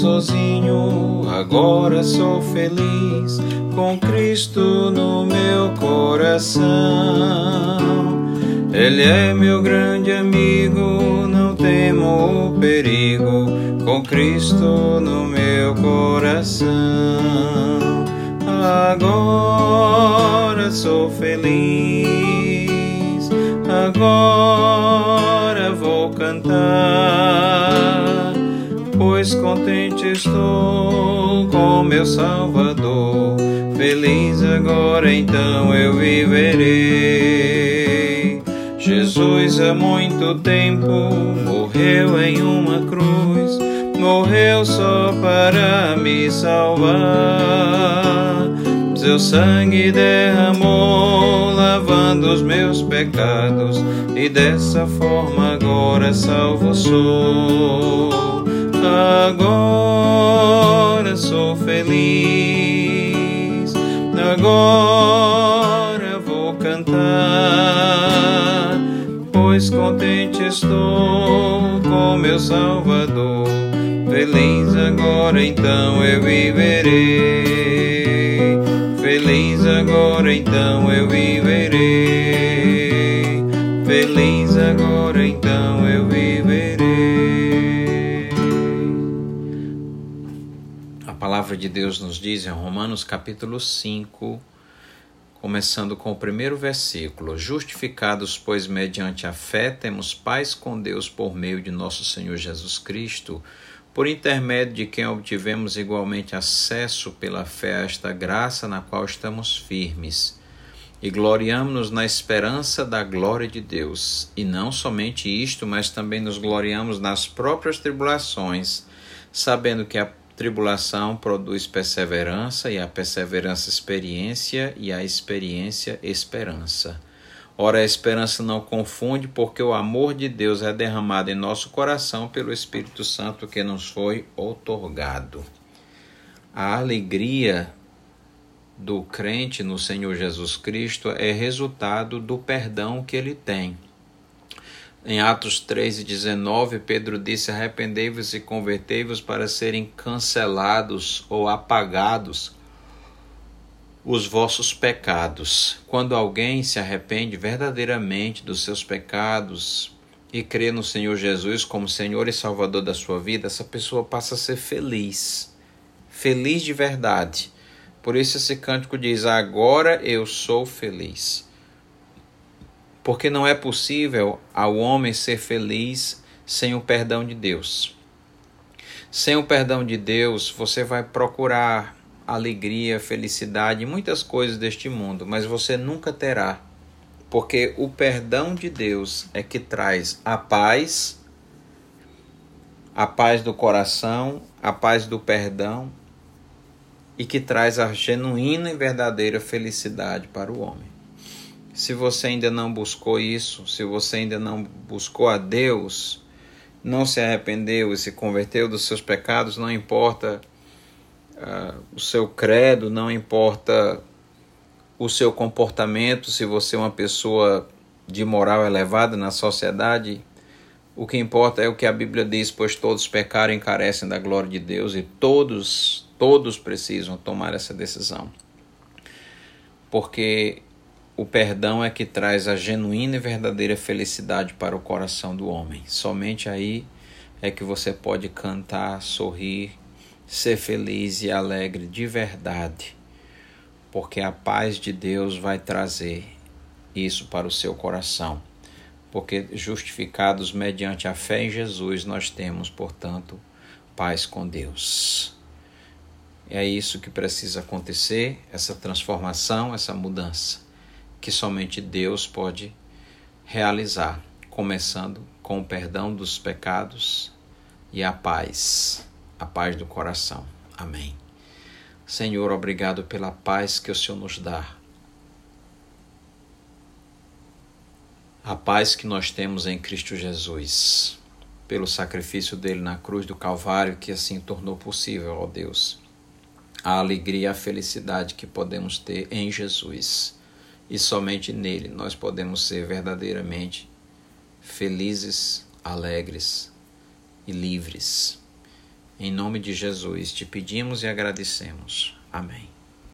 sozinho, agora sou feliz com Cristo no meu coração. Ele é meu grande amigo, não temo o perigo, com Cristo no meu coração. Agora sou feliz, agora vou cantar, pois contente estou com meu Salvador. Feliz agora então eu viverei. Jesus há muito tempo morreu em uma cruz, morreu só para me salvar. Seu sangue derramou, lavando os meus pecados, e dessa forma agora salvo sou. Agora sou feliz, agora vou cantar, pois contente estou com meu Salvador. Feliz agora então eu viverei. Feliz agora então eu viverei. Feliz agora palavra de Deus nos diz em Romanos capítulo 5, começando com o primeiro versículo: Justificados, pois, mediante a fé, temos paz com Deus por meio de nosso Senhor Jesus Cristo por intermédio de quem obtivemos igualmente acesso pela fé a esta graça na qual estamos firmes. E gloriamos-nos na esperança da glória de Deus. E não somente isto, mas também nos gloriamos nas próprias tribulações, sabendo que a tribulação produz perseverança, e a perseverança, experiência, e a experiência, esperança. Ora, a esperança não confunde, porque o amor de Deus é derramado em nosso coração pelo Espírito Santo que nos foi outorgado. A alegria do crente no Senhor Jesus Cristo é resultado do perdão que ele tem. Em Atos 3,19, Pedro disse: Arrependei-vos e convertei-vos para serem cancelados ou apagados os vossos pecados. Quando alguém se arrepende verdadeiramente dos seus pecados e crê no Senhor Jesus como Senhor e Salvador da sua vida, essa pessoa passa a ser feliz. Feliz de verdade. Por isso esse cântico diz: Agora eu sou feliz. Porque não é possível ao homem ser feliz sem o perdão de Deus. Sem o perdão de Deus, você vai procurar alegria, felicidade, muitas coisas deste mundo, mas você nunca terá, porque o perdão de Deus é que traz a paz, a paz do coração, a paz do perdão e que traz a genuína e verdadeira felicidade para o homem. Se você ainda não buscou isso, se você ainda não buscou a Deus, não se arrependeu e se converteu dos seus pecados, não importa uh, o seu credo, não importa o seu comportamento, se você é uma pessoa de moral elevada na sociedade, o que importa é o que a Bíblia diz, pois todos pecaram e carecem da glória de Deus e todos, todos precisam tomar essa decisão. Porque o perdão é que traz a genuína e verdadeira felicidade para o coração do homem. Somente aí é que você pode cantar, sorrir ser feliz e alegre de verdade, porque a paz de Deus vai trazer isso para o seu coração. Porque justificados mediante a fé em Jesus, nós temos, portanto, paz com Deus. É isso que precisa acontecer, essa transformação, essa mudança, que somente Deus pode realizar, começando com o perdão dos pecados e a paz a paz do coração. Amém. Senhor, obrigado pela paz que o Senhor nos dá. A paz que nós temos em Cristo Jesus, pelo sacrifício dele na cruz do Calvário, que assim tornou possível, ó Deus, a alegria e a felicidade que podemos ter em Jesus. E somente nele nós podemos ser verdadeiramente felizes, alegres e livres. Em nome de Jesus te pedimos e agradecemos. Amém.